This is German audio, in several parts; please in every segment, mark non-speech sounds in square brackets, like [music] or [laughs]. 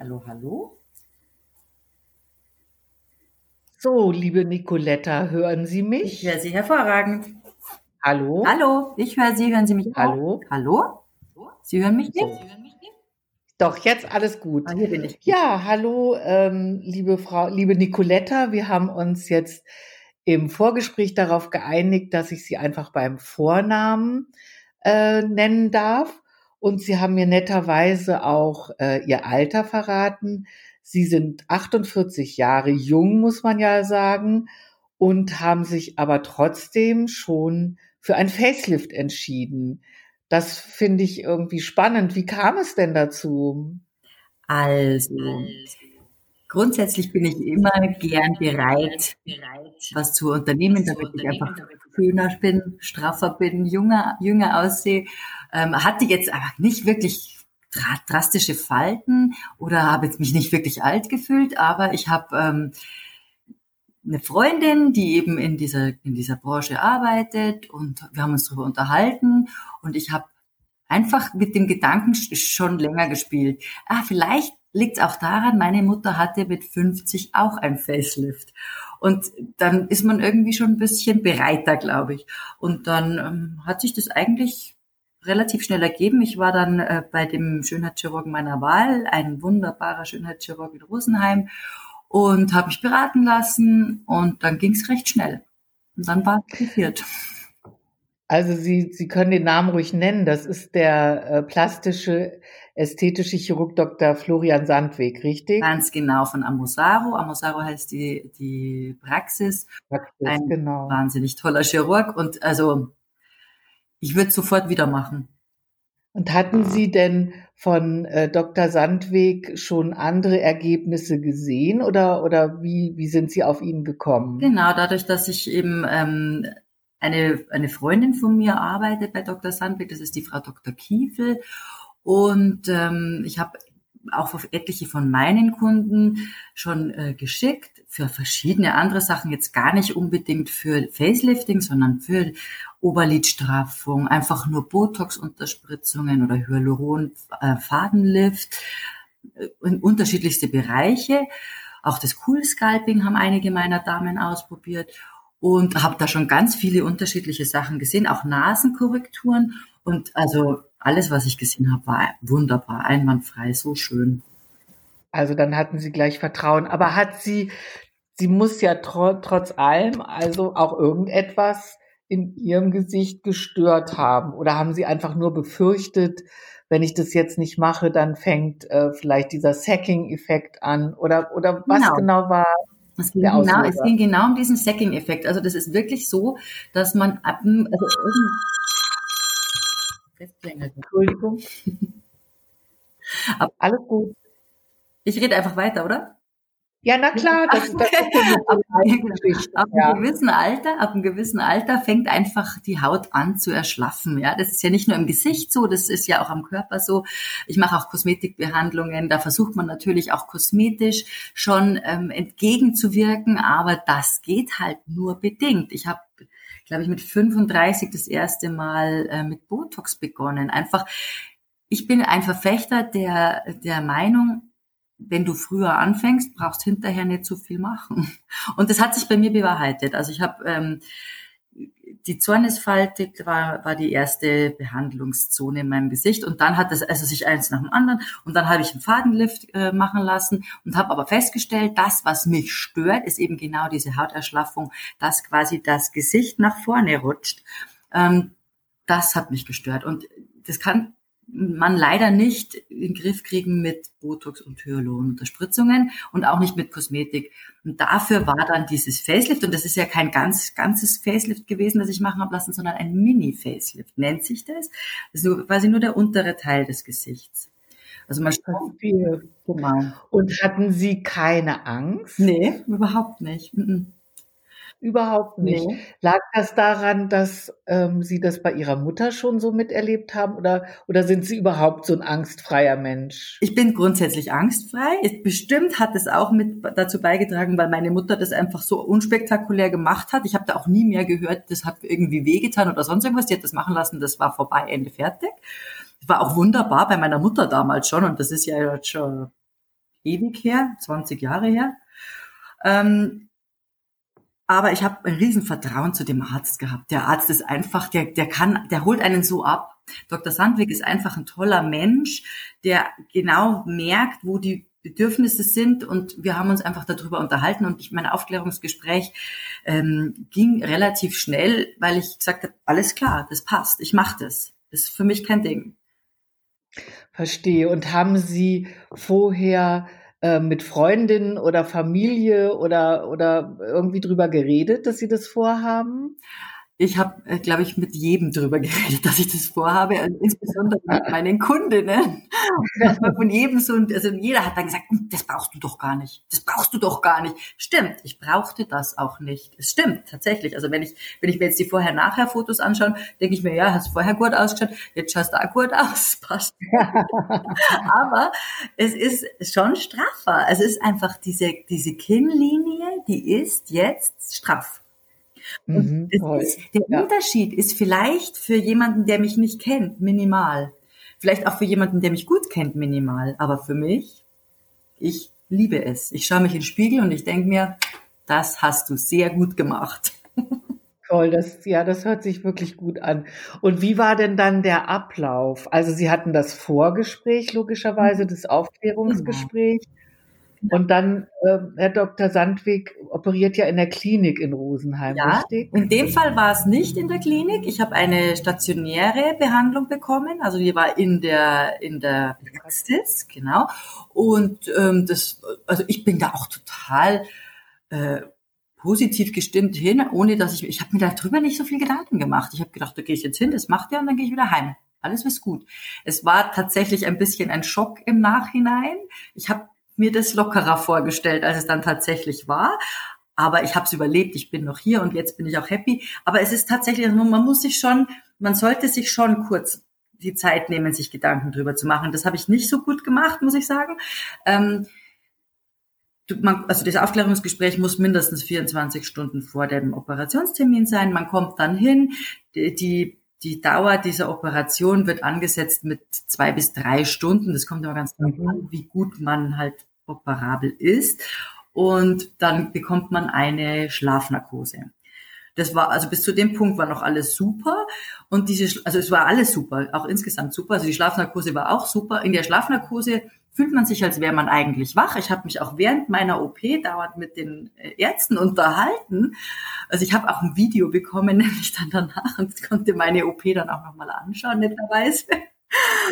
Hallo, hallo. So, liebe Nicoletta, hören Sie mich? Ich höre Sie hervorragend. Hallo? Hallo, ich höre Sie, hören Sie mich Hallo? auch? Hallo? Sie hören mich nicht? So. Doch, jetzt alles gut. Ah, hier bin ich. Ja, hallo, ähm, liebe Frau, liebe Nicoletta, wir haben uns jetzt im Vorgespräch darauf geeinigt, dass ich Sie einfach beim Vornamen äh, nennen darf. Und Sie haben mir netterweise auch äh, Ihr Alter verraten. Sie sind 48 Jahre jung, muss man ja sagen, und haben sich aber trotzdem schon für ein Facelift entschieden. Das finde ich irgendwie spannend. Wie kam es denn dazu? Also, grundsätzlich bin ich immer gern bereit, was zu unternehmen, damit ich einfach schöner bin, straffer bin, jünger, jünger aussehe. Ähm, hatte jetzt aber nicht wirklich drastische Falten oder habe jetzt mich nicht wirklich alt gefühlt, aber ich habe ähm, eine Freundin, die eben in dieser in dieser Branche arbeitet und wir haben uns darüber unterhalten und ich habe einfach mit dem Gedanken schon länger gespielt. Ah, vielleicht liegt es auch daran, meine Mutter hatte mit 50 auch ein Facelift. Und dann ist man irgendwie schon ein bisschen bereiter, glaube ich. Und dann ähm, hat sich das eigentlich relativ schnell ergeben. Ich war dann äh, bei dem Schönheitschirurgen meiner Wahl, ein wunderbarer Schönheitschirurg in Rosenheim und habe mich beraten lassen und dann ging es recht schnell. Und dann war es passiert. Also Sie, Sie können den Namen ruhig nennen. Das ist der äh, plastische, ästhetische Chirurg Dr. Florian Sandweg, richtig? Ganz genau, von Amosaro. Amosaro heißt die, die Praxis. Praxis Ein genau. wahnsinnig toller Chirurg und also ich würde sofort wieder machen. Und hatten Sie denn von äh, Dr. Sandweg schon andere Ergebnisse gesehen oder, oder wie, wie sind Sie auf ihn gekommen? Genau, dadurch, dass ich eben ähm, eine, eine Freundin von mir arbeitet bei Dr. Sandweg, das ist die Frau Dr. Kiefel. Und ähm, ich habe auch etliche von meinen Kunden schon äh, geschickt für verschiedene andere Sachen, jetzt gar nicht unbedingt für Facelifting, sondern für Oberlidstraffung, einfach nur Botox-Unterspritzungen oder Hyaluron-Fadenlift äh, in unterschiedlichste Bereiche. Auch das Cool Scalping haben einige meiner Damen ausprobiert und habe da schon ganz viele unterschiedliche Sachen gesehen, auch Nasenkorrekturen und also alles, was ich gesehen habe, war wunderbar, einwandfrei, so schön. Also dann hatten Sie gleich Vertrauen. Aber hat sie, sie muss ja tro trotz allem also auch irgendetwas in ihrem Gesicht gestört haben? Oder haben Sie einfach nur befürchtet, wenn ich das jetzt nicht mache, dann fängt äh, vielleicht dieser Sacking-Effekt an? Oder, oder was genau, genau war es ging, genau, es ging genau um diesen Sacking-Effekt. Also das ist wirklich so, dass man ab, also Entschuldigung. Aber alles gut. Ich rede einfach weiter, oder? Ja, na klar. Das, das [laughs] ab, ab ja. einem gewissen Alter, ab einem gewissen Alter fängt einfach die Haut an zu erschlaffen. Ja, das ist ja nicht nur im Gesicht so, das ist ja auch am Körper so. Ich mache auch Kosmetikbehandlungen. Da versucht man natürlich auch kosmetisch schon ähm, entgegenzuwirken, aber das geht halt nur bedingt. Ich habe glaube ich, mit 35 das erste Mal äh, mit Botox begonnen. Einfach, ich bin ein Verfechter der, der Meinung, wenn du früher anfängst, brauchst hinterher nicht so viel machen. Und das hat sich bei mir bewahrheitet. Also ich habe ähm, die Zornesfalte war, war die erste Behandlungszone in meinem Gesicht. Und dann hat es also sich eins nach dem anderen. Und dann habe ich einen Fadenlift äh, machen lassen und habe aber festgestellt, das, was mich stört, ist eben genau diese Hauterschlaffung, dass quasi das Gesicht nach vorne rutscht. Ähm, das hat mich gestört. Und das kann man leider nicht in den Griff kriegen mit Botox und Hyaluronunterspritzungen und auch nicht mit Kosmetik. Und dafür war dann dieses Facelift, und das ist ja kein ganz ganzes Facelift gewesen, das ich machen habe lassen, sondern ein Mini-Facelift nennt sich das. Das ist nur, quasi nur der untere Teil des Gesichts. Also man viel. Genau. Und hatten Sie keine Angst? Nee, überhaupt nicht. Überhaupt nicht. Nee. Lag das daran, dass ähm, Sie das bei Ihrer Mutter schon so miterlebt haben oder, oder sind Sie überhaupt so ein angstfreier Mensch? Ich bin grundsätzlich angstfrei. Bestimmt hat es auch mit dazu beigetragen, weil meine Mutter das einfach so unspektakulär gemacht hat. Ich habe da auch nie mehr gehört, das hat irgendwie wehgetan oder sonst irgendwas. Die hat das machen lassen, das war vorbei, Ende fertig. War auch wunderbar bei meiner Mutter damals schon und das ist ja jetzt schon ewig her, 20 Jahre her. Ähm, aber ich habe ein Riesenvertrauen zu dem Arzt gehabt. Der Arzt ist einfach, der, der kann, der holt einen so ab. Dr. Sandwig ist einfach ein toller Mensch, der genau merkt, wo die Bedürfnisse sind und wir haben uns einfach darüber unterhalten und ich, mein Aufklärungsgespräch ähm, ging relativ schnell, weil ich gesagt habe, alles klar, das passt, ich mache das. Das ist für mich kein Ding. Verstehe. Und haben Sie vorher äh, mit Freundinnen oder Familie oder, oder irgendwie drüber geredet, dass Sie das vorhaben? Ich habe, äh, glaube ich, mit jedem drüber geredet, [laughs] dass ich das vorhabe, und insbesondere mit meinen Kundinnen. [laughs] Von jedem so, also jeder hat dann gesagt, hm, das brauchst du doch gar nicht, das brauchst du doch gar nicht. Stimmt, ich brauchte das auch nicht. Es stimmt tatsächlich. Also wenn ich, wenn ich mir jetzt die Vorher-Nachher-Fotos anschaue, denke ich mir, ja, hast vorher gut ausgeschaut, jetzt schaust du auch gut aus, [laughs] passt. Aber es ist schon straffer. Es ist einfach diese, diese Kinnlinie, die ist jetzt straff. Mhm, ist, der ja. Unterschied ist vielleicht für jemanden, der mich nicht kennt, minimal. Vielleicht auch für jemanden, der mich gut kennt, minimal. Aber für mich, ich liebe es. Ich schaue mich in den Spiegel und ich denke mir, das hast du sehr gut gemacht. [laughs] Toll, das, ja, das hört sich wirklich gut an. Und wie war denn dann der Ablauf? Also Sie hatten das Vorgespräch, logischerweise, das Aufklärungsgespräch. Genau. Und dann, äh, Herr Dr. Sandwig operiert ja in der Klinik in Rosenheim, ja, richtig? In dem Fall war es nicht in der Klinik. Ich habe eine stationäre Behandlung bekommen. Also die war in der in der Praxis, genau. Und ähm, das, also ich bin da auch total äh, positiv gestimmt hin, ohne dass ich, ich habe mir darüber nicht so viel Gedanken gemacht. Ich habe gedacht, da gehe ich jetzt hin, das macht er und dann gehe ich wieder heim. Alles ist gut. Es war tatsächlich ein bisschen ein Schock im Nachhinein. Ich habe mir das lockerer vorgestellt, als es dann tatsächlich war. Aber ich habe es überlebt, ich bin noch hier und jetzt bin ich auch happy. Aber es ist tatsächlich, also man muss sich schon, man sollte sich schon kurz die Zeit nehmen, sich Gedanken drüber zu machen. Das habe ich nicht so gut gemacht, muss ich sagen. Ähm, man, also das Aufklärungsgespräch muss mindestens 24 Stunden vor dem Operationstermin sein. Man kommt dann hin, die, die die Dauer dieser Operation wird angesetzt mit zwei bis drei Stunden. Das kommt aber ganz darauf mhm. an, wie gut man halt operabel ist. Und dann bekommt man eine Schlafnarkose. Das war, also bis zu dem Punkt war noch alles super. Und diese, also es war alles super, auch insgesamt super. Also die Schlafnarkose war auch super. In der Schlafnarkose fühlt man sich, als wäre man eigentlich wach. Ich habe mich auch während meiner OP dauernd mit den äh, Ärzten unterhalten. Also ich habe auch ein Video bekommen, [laughs] nämlich dann danach und konnte meine OP dann auch nochmal anschauen, netterweise.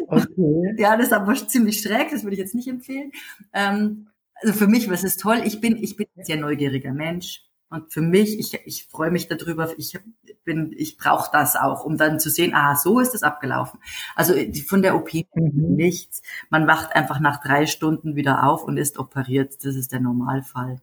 Okay. Ja, das ist aber ziemlich schräg, das würde ich jetzt nicht empfehlen. Ähm, also für mich, was ist toll, ich bin, ich bin ein sehr neugieriger Mensch. Und für mich, ich, ich freue mich darüber, ich bin, ich brauche das auch, um dann zu sehen, ah, so ist es abgelaufen. Also von der OP mhm. nichts. Man wacht einfach nach drei Stunden wieder auf und ist operiert. Das ist der Normalfall.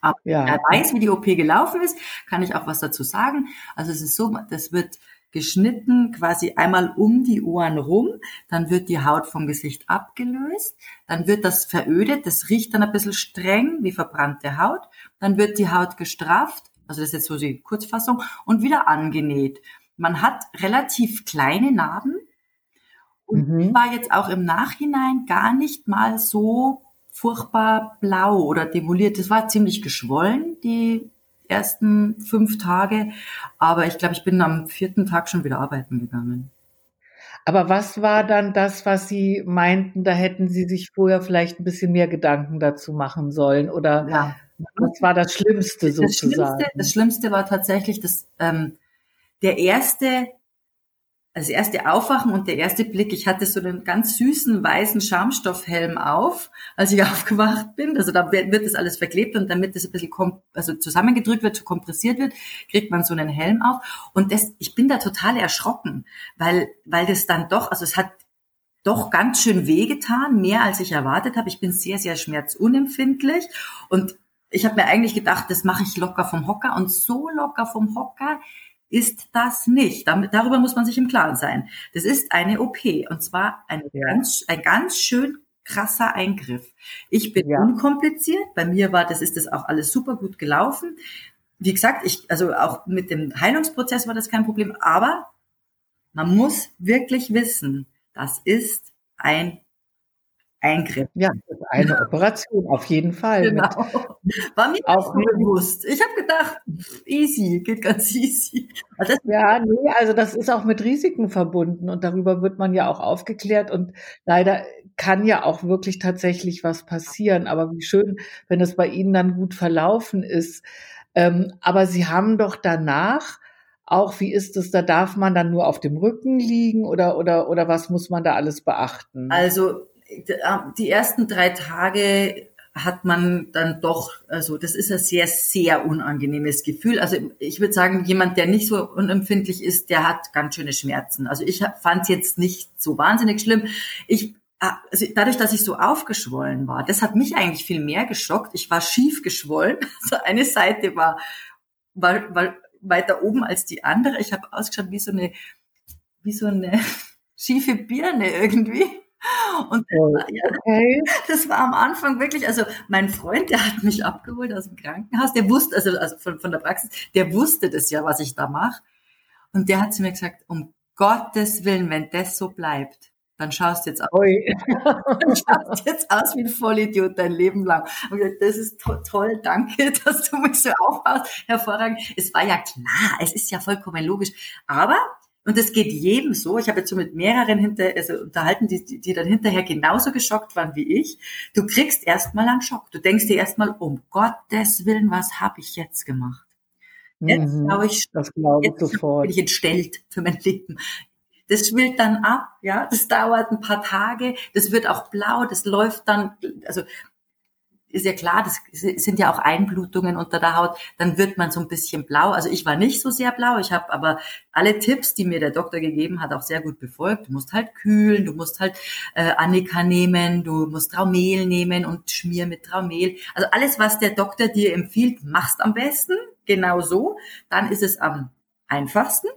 Aber ja. er weiß, wie die OP gelaufen ist, kann ich auch was dazu sagen. Also es ist so, das wird geschnitten, quasi einmal um die Ohren rum, dann wird die Haut vom Gesicht abgelöst, dann wird das verödet, das riecht dann ein bisschen streng wie verbrannte Haut, dann wird die Haut gestrafft, also das ist jetzt so die Kurzfassung, und wieder angenäht. Man hat relativ kleine Narben und mhm. war jetzt auch im Nachhinein gar nicht mal so furchtbar blau oder demoliert. Das war ziemlich geschwollen, die ersten fünf Tage. Aber ich glaube, ich bin am vierten Tag schon wieder arbeiten gegangen. Aber was war dann das, was Sie meinten, da hätten Sie sich vorher vielleicht ein bisschen mehr Gedanken dazu machen sollen? Oder ja. Was war das Schlimmste sozusagen? Das Schlimmste, das Schlimmste war tatsächlich dass ähm, der erste das erste Aufwachen und der erste Blick, ich hatte so einen ganz süßen weißen Schaumstoffhelm auf, als ich [laughs] aufgewacht bin. Also da wird das alles verklebt und damit das ein bisschen also zusammengedrückt wird, kompressiert wird, kriegt man so einen Helm auf. Und das, ich bin da total erschrocken, weil, weil das dann doch, also es hat doch ganz schön wehgetan, mehr als ich erwartet habe. Ich bin sehr, sehr schmerzunempfindlich und ich habe mir eigentlich gedacht, das mache ich locker vom Hocker und so locker vom Hocker ist das nicht. Damit, darüber muss man sich im Klaren sein. Das ist eine OP und zwar ein, ja. ganz, ein ganz schön krasser Eingriff. Ich bin ja. unkompliziert. Bei mir war das, ist das auch alles super gut gelaufen. Wie gesagt, ich, also auch mit dem Heilungsprozess war das kein Problem, aber man muss wirklich wissen, das ist ein Eingriff. Ja, eine [laughs] Operation, auf jeden Fall. Genau. War mir auch bewusst. Ich habe gedacht, easy, geht ganz easy. ja, nee, also das ist auch mit Risiken verbunden und darüber wird man ja auch aufgeklärt und leider kann ja auch wirklich tatsächlich was passieren. Aber wie schön, wenn es bei Ihnen dann gut verlaufen ist. Ähm, aber Sie haben doch danach auch, wie ist es, da darf man dann nur auf dem Rücken liegen oder, oder, oder was muss man da alles beachten? Also, die ersten drei Tage hat man dann doch, also das ist ein sehr, sehr unangenehmes Gefühl. Also ich würde sagen, jemand, der nicht so unempfindlich ist, der hat ganz schöne Schmerzen. Also ich fand es jetzt nicht so wahnsinnig schlimm. Ich Ah, also dadurch, dass ich so aufgeschwollen war, das hat mich eigentlich viel mehr geschockt. Ich war schief geschwollen. [laughs] Also eine Seite war, war, war weiter oben als die andere. Ich habe ausgeschaut wie so eine, wie so eine [laughs] schiefe Birne irgendwie. Und okay. [laughs] das war am Anfang wirklich, also mein Freund, der hat mich abgeholt aus dem Krankenhaus, der wusste, also, also von, von der Praxis, der wusste das ja, was ich da mache. Und der hat zu mir gesagt, um Gottes Willen, wenn das so bleibt, dann schaust du jetzt aus. [laughs] dann schaust jetzt aus wie ein Vollidiot dein Leben lang. Und das ist to toll, danke, [laughs] dass du mich so aufbaust. Hervorragend. Es war ja klar, es ist ja vollkommen logisch. Aber, und es geht jedem so, ich habe jetzt so mit mehreren hinter, also unterhalten, die, die, die dann hinterher genauso geschockt waren wie ich. Du kriegst erstmal einen Schock. Du denkst dir erstmal, um Gottes Willen, was habe ich jetzt gemacht? Jetzt mhm, glaube ich, das glaube ich jetzt sofort. bin ich entstellt für mein Leben. Das schwillt dann ab, ja, das dauert ein paar Tage, das wird auch blau, das läuft dann, also ist ja klar, das sind ja auch Einblutungen unter der Haut, dann wird man so ein bisschen blau. Also ich war nicht so sehr blau, ich habe aber alle Tipps, die mir der Doktor gegeben hat, auch sehr gut befolgt. Du musst halt kühlen, du musst halt äh, Annika nehmen, du musst Traumel nehmen und schmier mit Traumel. Also alles, was der Doktor dir empfiehlt, machst am besten, genau so. Dann ist es am einfachsten.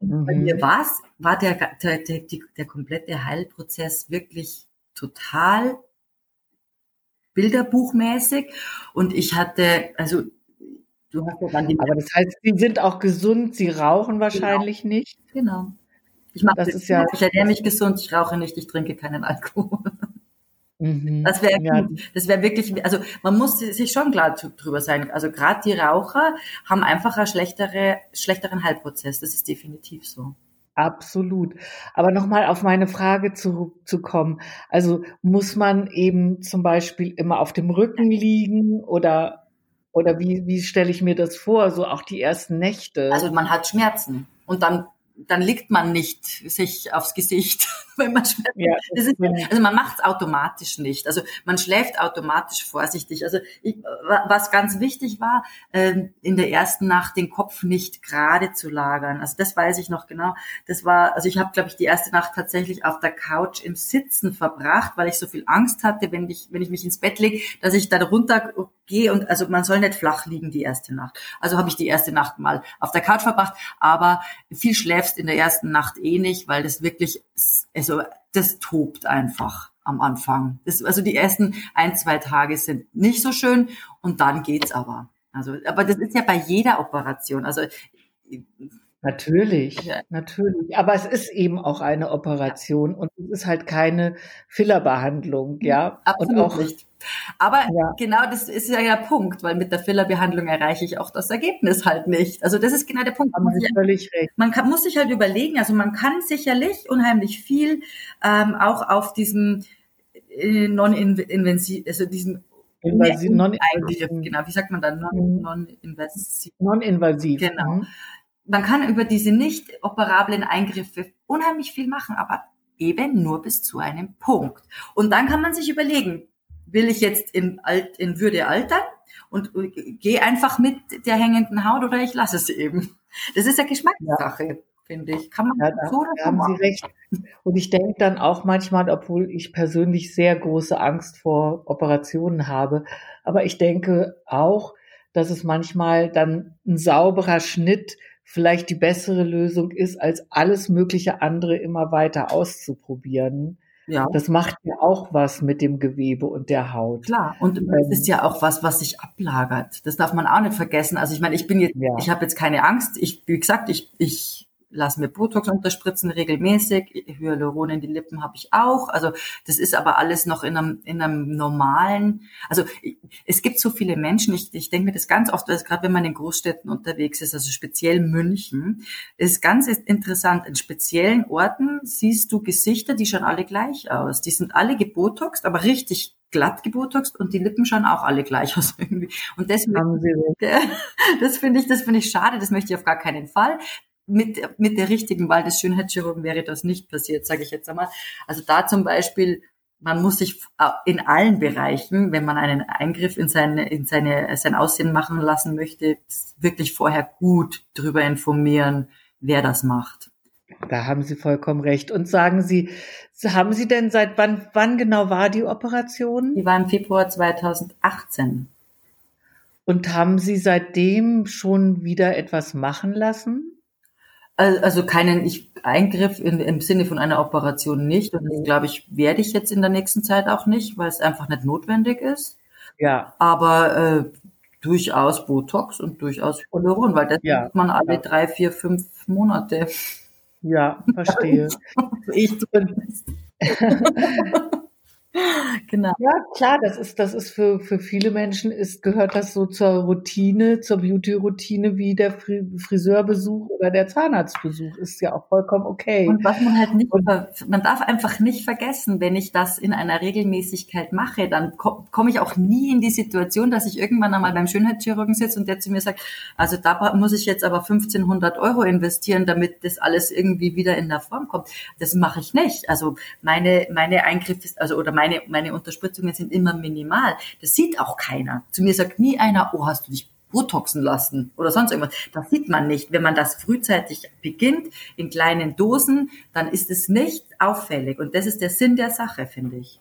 Mhm. Bei mir war's, war der, der, der, der komplette Heilprozess wirklich total bilderbuchmäßig und ich hatte, also du hast ja dann die Aber das heißt, Sie sind auch gesund, Sie rauchen wahrscheinlich genau. nicht? Genau. Ich mache das, ist ja, ich ernähre mich gesund, ich rauche nicht, ich trinke keinen Alkohol. Mhm. Das wäre ja. das wäre wirklich, also man muss sich schon klar drüber sein. Also gerade die Raucher haben einfach einen schlechtere, schlechteren Heilprozess. Das ist definitiv so. Absolut. Aber nochmal auf meine Frage zu, zu kommen. Also muss man eben zum Beispiel immer auf dem Rücken liegen oder, oder wie, wie stelle ich mir das vor? So auch die ersten Nächte. Also man hat Schmerzen und dann dann liegt man nicht sich aufs Gesicht, [laughs] wenn man schläft. Ja, ist, also man macht es automatisch nicht. Also man schläft automatisch vorsichtig. Also ich, was ganz wichtig war, ähm, in der ersten Nacht den Kopf nicht gerade zu lagern. Also das weiß ich noch genau. Das war, also ich habe, glaube ich, die erste Nacht tatsächlich auf der Couch im Sitzen verbracht, weil ich so viel Angst hatte, wenn ich, wenn ich mich ins Bett lege, dass ich da runter gehe und also man soll nicht flach liegen die erste Nacht. Also habe ich die erste Nacht mal auf der Couch verbracht, aber viel schläfst in der ersten Nacht eh nicht, weil das wirklich, also das tobt einfach am Anfang. Das, also die ersten ein, zwei Tage sind nicht so schön und dann geht's aber. Also, aber das ist ja bei jeder Operation. Also Natürlich, natürlich. Aber es ist eben auch eine Operation und es ist halt keine Fillerbehandlung, ja. Absolut auch, nicht. Aber ja. genau das ist ja der Punkt, weil mit der Fillerbehandlung erreiche ich auch das Ergebnis halt nicht. Also das ist genau der Punkt. Haben Sie völlig recht. Man kann, muss sich halt überlegen, also man kann sicherlich unheimlich viel ähm, auch auf diesem äh, non-invasiv, also diesem Invasiv, non-invasiv, genau, wie sagt man dann? Mhm. Non-invasiv. Non-invasiv. Genau. Mhm man kann über diese nicht operablen Eingriffe unheimlich viel machen, aber eben nur bis zu einem Punkt. Und dann kann man sich überlegen, will ich jetzt in, Alt, in Würde altern und gehe einfach mit der hängenden Haut oder ich lasse es eben. Das ist ja Geschmackssache. Ja. Finde ich. Kann man ja, da, so oder so haben machen. Sie recht. Und ich denke dann auch manchmal, obwohl ich persönlich sehr große Angst vor Operationen habe, aber ich denke auch, dass es manchmal dann ein sauberer Schnitt vielleicht die bessere Lösung ist, als alles mögliche andere immer weiter auszuprobieren. Ja. Das macht ja auch was mit dem Gewebe und der Haut. Klar, und ähm, es ist ja auch was, was sich ablagert. Das darf man auch nicht vergessen. Also ich meine, ich bin jetzt, ja. ich habe jetzt keine Angst. Ich, wie gesagt, ich, ich lasse mir Botox unterspritzen regelmäßig, Hyaluron in die Lippen habe ich auch. Also das ist aber alles noch in einem, in einem normalen, also es gibt so viele Menschen, ich, ich denke mir das ganz oft, gerade wenn man in Großstädten unterwegs ist, also speziell München, ist ganz interessant, in speziellen Orten siehst du Gesichter, die schauen alle gleich aus. Die sind alle gebotoxt, aber richtig glatt gebotoxt und die Lippen schauen auch alle gleich aus irgendwie. Und deswegen, [laughs] das finde ich, das finde ich schade, das möchte ich auf gar keinen Fall. Mit, mit der richtigen Wahl des Schönheitschirurgen wäre das nicht passiert, sage ich jetzt einmal. Also da zum Beispiel, man muss sich in allen Bereichen, wenn man einen Eingriff in seine, in seine, sein Aussehen machen lassen möchte, wirklich vorher gut drüber informieren, wer das macht. Da haben Sie vollkommen recht. Und sagen Sie, haben Sie denn seit wann, wann genau war die Operation? Die war im Februar 2018. Und haben Sie seitdem schon wieder etwas machen lassen? Also keinen ich, Eingriff in, im Sinne von einer Operation nicht. Und das, glaube ich, werde ich jetzt in der nächsten Zeit auch nicht, weil es einfach nicht notwendig ist. Ja. Aber äh, durchaus Botox und durchaus Hyaluron, weil das ja. macht man alle ja. drei, vier, fünf Monate. Ja, verstehe. [laughs] ich zumindest. [laughs] [laughs] Genau. Ja, klar, das ist, das ist für, für viele Menschen ist, gehört das so zur Routine, zur Beauty-Routine wie der Friseurbesuch oder der Zahnarztbesuch. Ist ja auch vollkommen okay. Und was man halt nicht, man darf einfach nicht vergessen, wenn ich das in einer Regelmäßigkeit mache, dann komme komm ich auch nie in die Situation, dass ich irgendwann einmal beim Schönheitschirurgen sitze und der zu mir sagt, also da muss ich jetzt aber 1500 Euro investieren, damit das alles irgendwie wieder in der Form kommt. Das mache ich nicht. Also meine, meine Eingriffe, also, oder meine meine, meine Unterspritzungen sind immer minimal. Das sieht auch keiner. Zu mir sagt nie einer, oh, hast du dich Botoxen lassen oder sonst irgendwas. Das sieht man nicht. Wenn man das frühzeitig beginnt, in kleinen Dosen, dann ist es nicht auffällig. Und das ist der Sinn der Sache, finde ich.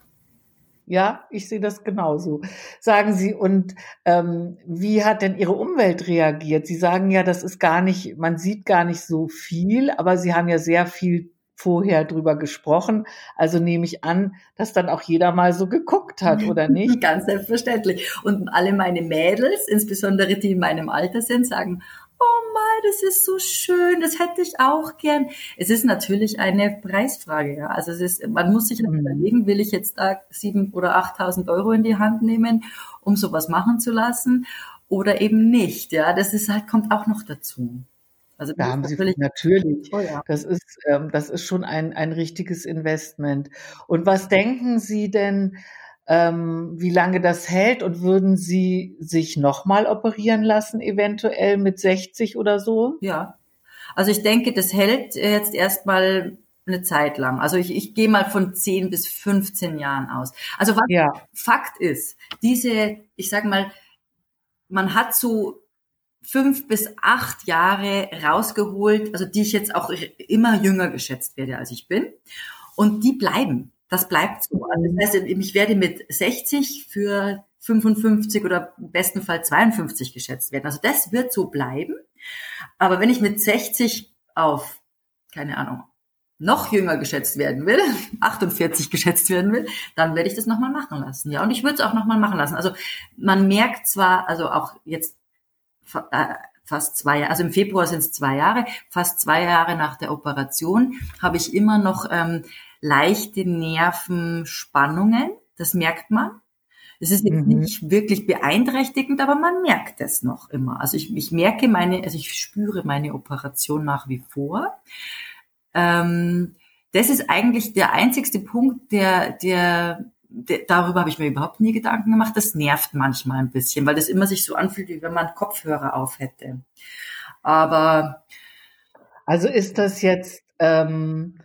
Ja, ich sehe das genauso. Sagen Sie, und ähm, wie hat denn Ihre Umwelt reagiert? Sie sagen ja, das ist gar nicht, man sieht gar nicht so viel, aber Sie haben ja sehr viel vorher drüber gesprochen. Also nehme ich an, dass dann auch jeder mal so geguckt hat, oder [laughs] nicht? Ganz selbstverständlich. Und alle meine Mädels, insbesondere die in meinem Alter sind, sagen, oh mal, das ist so schön, das hätte ich auch gern. Es ist natürlich eine Preisfrage, ja. Also es ist, man muss sich mhm. überlegen, will ich jetzt da sieben oder achttausend Euro in die Hand nehmen, um sowas machen zu lassen oder eben nicht, ja. Das ist halt, kommt auch noch dazu. Also da haben Sie natürlich, das ist, ähm, das ist schon ein, ein richtiges Investment. Und was denken Sie denn, ähm, wie lange das hält und würden Sie sich nochmal operieren lassen, eventuell mit 60 oder so? Ja, also ich denke, das hält jetzt erstmal eine Zeit lang. Also ich, ich gehe mal von 10 bis 15 Jahren aus. Also was ja. Fakt ist, diese, ich sage mal, man hat so fünf bis acht Jahre rausgeholt, also die ich jetzt auch immer jünger geschätzt werde, als ich bin. Und die bleiben. Das bleibt so. Also das heißt, ich werde mit 60 für 55 oder im besten Fall 52 geschätzt werden. Also das wird so bleiben. Aber wenn ich mit 60 auf, keine Ahnung, noch jünger geschätzt werden will, [laughs] 48 geschätzt werden will, dann werde ich das nochmal machen lassen. Ja, und ich würde es auch nochmal machen lassen. Also man merkt zwar, also auch jetzt fast zwei Jahre, also im Februar sind es zwei Jahre, fast zwei Jahre nach der Operation habe ich immer noch ähm, leichte Nervenspannungen. Das merkt man. Es ist jetzt mhm. nicht wirklich beeinträchtigend, aber man merkt es noch immer. Also ich, ich merke meine, also ich spüre meine Operation nach wie vor. Ähm, das ist eigentlich der einzigste Punkt, der, der darüber habe ich mir überhaupt nie Gedanken gemacht. Das nervt manchmal ein bisschen, weil das immer sich so anfühlt, wie wenn man Kopfhörer auf hätte. Aber also ist das jetzt, ähm,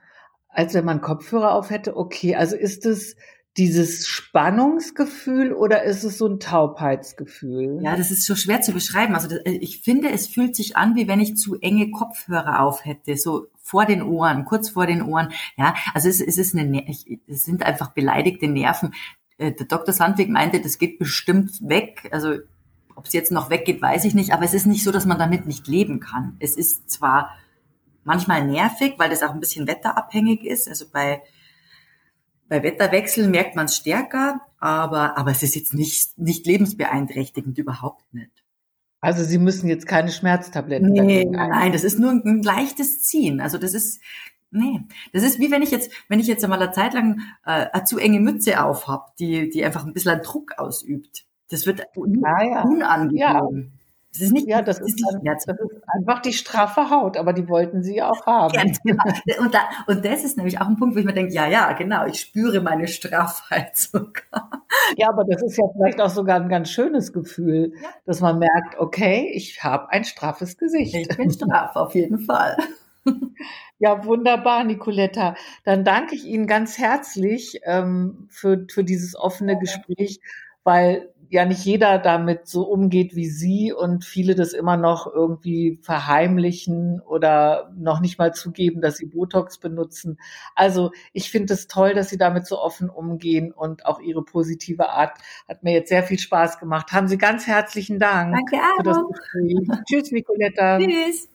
als wenn man Kopfhörer auf hätte, okay, also ist es dieses Spannungsgefühl oder ist es so ein Taubheitsgefühl? Ja, das ist so schwer zu beschreiben. Also das, ich finde, es fühlt sich an, wie wenn ich zu enge Kopfhörer auf hätte, so vor den Ohren, kurz vor den Ohren. Ja, also es, es ist eine, es sind einfach beleidigte Nerven. Äh, der Dr. Sandweg meinte, das geht bestimmt weg. Also ob es jetzt noch weggeht, weiß ich nicht. Aber es ist nicht so, dass man damit nicht leben kann. Es ist zwar manchmal nervig, weil das auch ein bisschen wetterabhängig ist. Also bei bei Wetterwechsel merkt man es stärker, aber, aber es ist jetzt nicht, nicht lebensbeeinträchtigend, überhaupt nicht. Also Sie müssen jetzt keine Schmerztabletten nee, Nein, das ist nur ein, ein leichtes Ziehen. Also das ist Nee, das ist wie wenn ich jetzt, wenn ich jetzt einmal eine Zeit lang äh, eine zu enge Mütze aufhab, die, die einfach ein bisschen Druck ausübt. Das wird un ah, ja. unangenehm. Ja. Das ist nicht, ja, das, das ist, nicht das ist einfach die straffe Haut, aber die wollten sie auch haben. Ja, genau. [laughs] und, da, und das ist nämlich auch ein Punkt, wo ich mir denke, ja, ja, genau, ich spüre meine Straffheit [laughs] sogar. Ja, aber das ist ja vielleicht auch sogar ein ganz schönes Gefühl, ja. dass man merkt, okay, ich habe ein straffes Gesicht. Ich bin straff, auf jeden Fall. [laughs] Ja, wunderbar, Nicoletta. Dann danke ich Ihnen ganz herzlich ähm, für, für dieses offene Gespräch, weil ja nicht jeder damit so umgeht wie Sie und viele das immer noch irgendwie verheimlichen oder noch nicht mal zugeben, dass sie Botox benutzen. Also ich finde es toll, dass Sie damit so offen umgehen und auch Ihre positive Art hat mir jetzt sehr viel Spaß gemacht. Haben Sie ganz herzlichen Dank Danke für das Gespräch. Tschüss, Nicoletta. Tschüss.